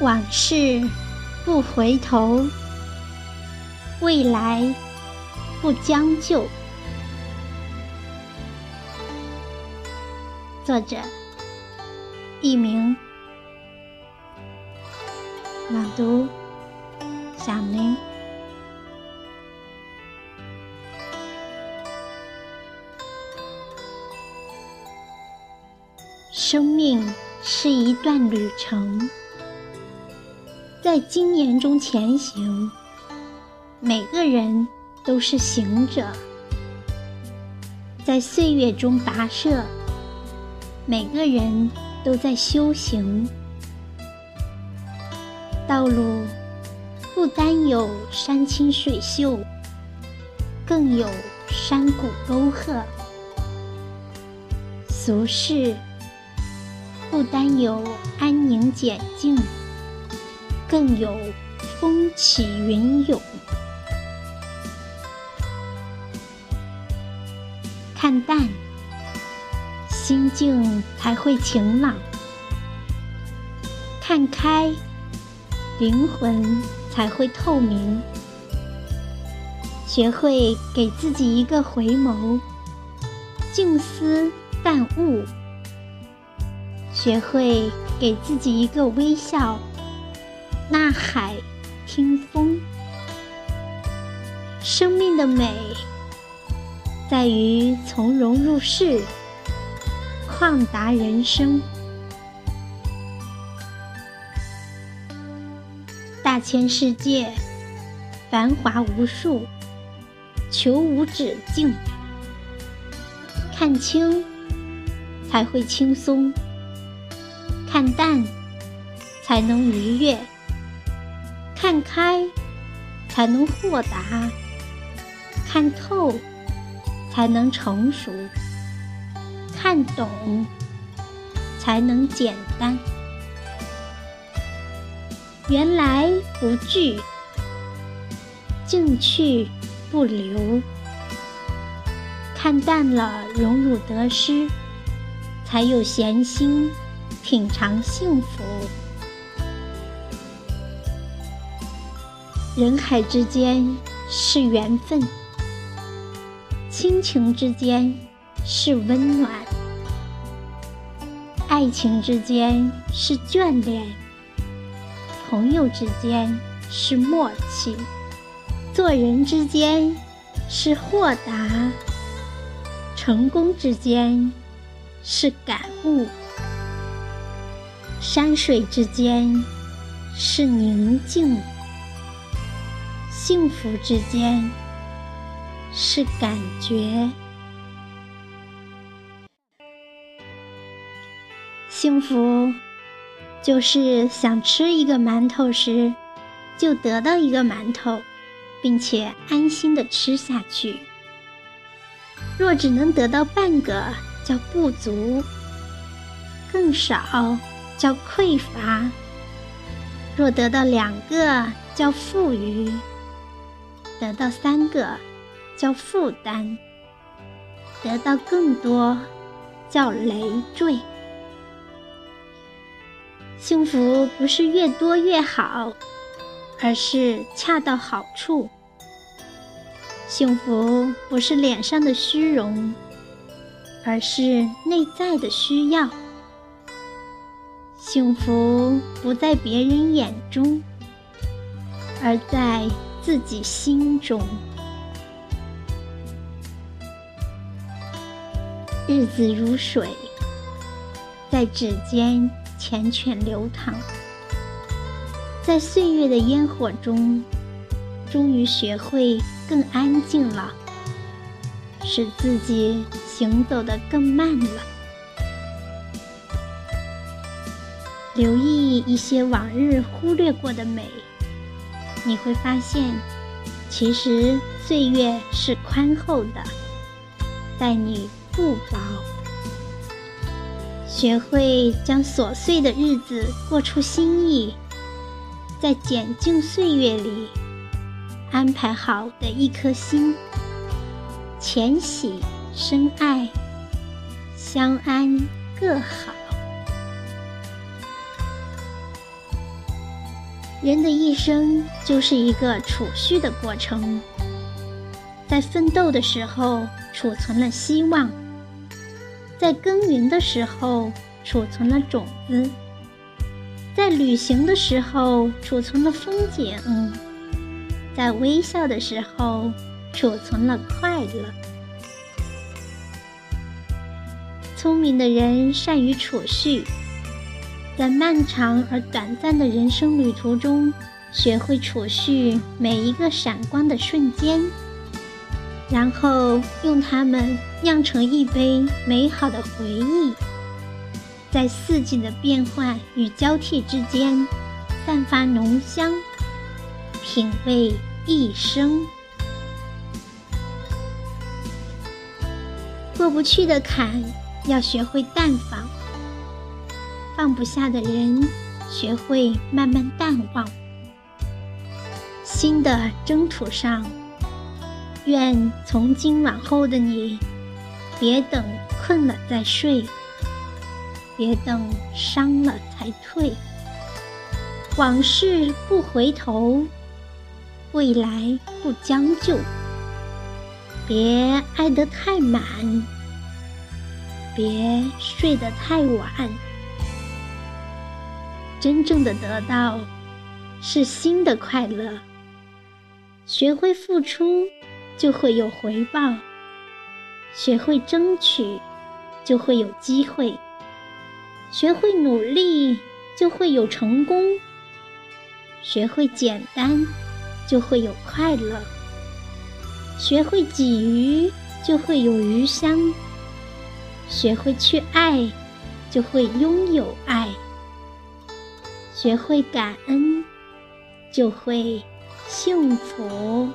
往事不回头，未来不将就。作者：佚名，朗读：小明。生命是一段旅程，在经年中前行。每个人都是行者，在岁月中跋涉。每个人都在修行。道路不单有山清水秀，更有山谷沟壑；俗世。不单有安宁简静，更有风起云涌。看淡，心境才会晴朗；看开，灵魂才会透明。学会给自己一个回眸，静思淡悟。学会给自己一个微笑，呐海听风。生命的美，在于从容入世，旷达人生。大千世界，繁华无数，求无止境。看清，才会轻松。看淡，才能愉悦；看开，才能豁达；看透，才能成熟；看懂，才能简单。缘来不拒，进去不留。看淡了荣辱得失，才有闲心。品尝幸福，人海之间是缘分，亲情之间是温暖，爱情之间是眷恋，朋友之间是默契，做人之间是豁达，成功之间是感悟。山水之间是宁静，幸福之间是感觉。幸福就是想吃一个馒头时，就得到一个馒头，并且安心的吃下去。若只能得到半个，叫不足；更少。叫匮乏，若得到两个叫富裕，得到三个叫负担，得到更多叫累赘。幸福不是越多越好，而是恰到好处。幸福不是脸上的虚荣，而是内在的需要。幸福不在别人眼中，而在自己心中。日子如水，在指尖缱绻流淌，在岁月的烟火中，终于学会更安静了，使自己行走的更慢了。留意一些往日忽略过的美，你会发现，其实岁月是宽厚的，待你不薄。学会将琐碎的日子过出心意，在简静岁月里安排好的一颗心，浅喜深爱，相安各好。人的一生就是一个储蓄的过程，在奋斗的时候储存了希望，在耕耘的时候储存了种子，在旅行的时候储存了风景，在微笑的时候储存了快乐。聪明的人善于储蓄。在漫长而短暂的人生旅途中，学会储蓄每一个闪光的瞬间，然后用它们酿成一杯美好的回忆，在四季的变换与交替之间，散发浓香，品味一生。过不去的坎，要学会淡放。放不下的人，学会慢慢淡忘。新的征途上，愿从今往后的你，别等困了再睡，别等伤了才退。往事不回头，未来不将就。别爱得太满，别睡得太晚。真正的得到，是心的快乐。学会付出，就会有回报；学会争取，就会有机会；学会努力，就会有成功；学会简单，就会有快乐；学会给予，就会有余香；学会去爱，就会拥有爱。学会感恩，就会幸福。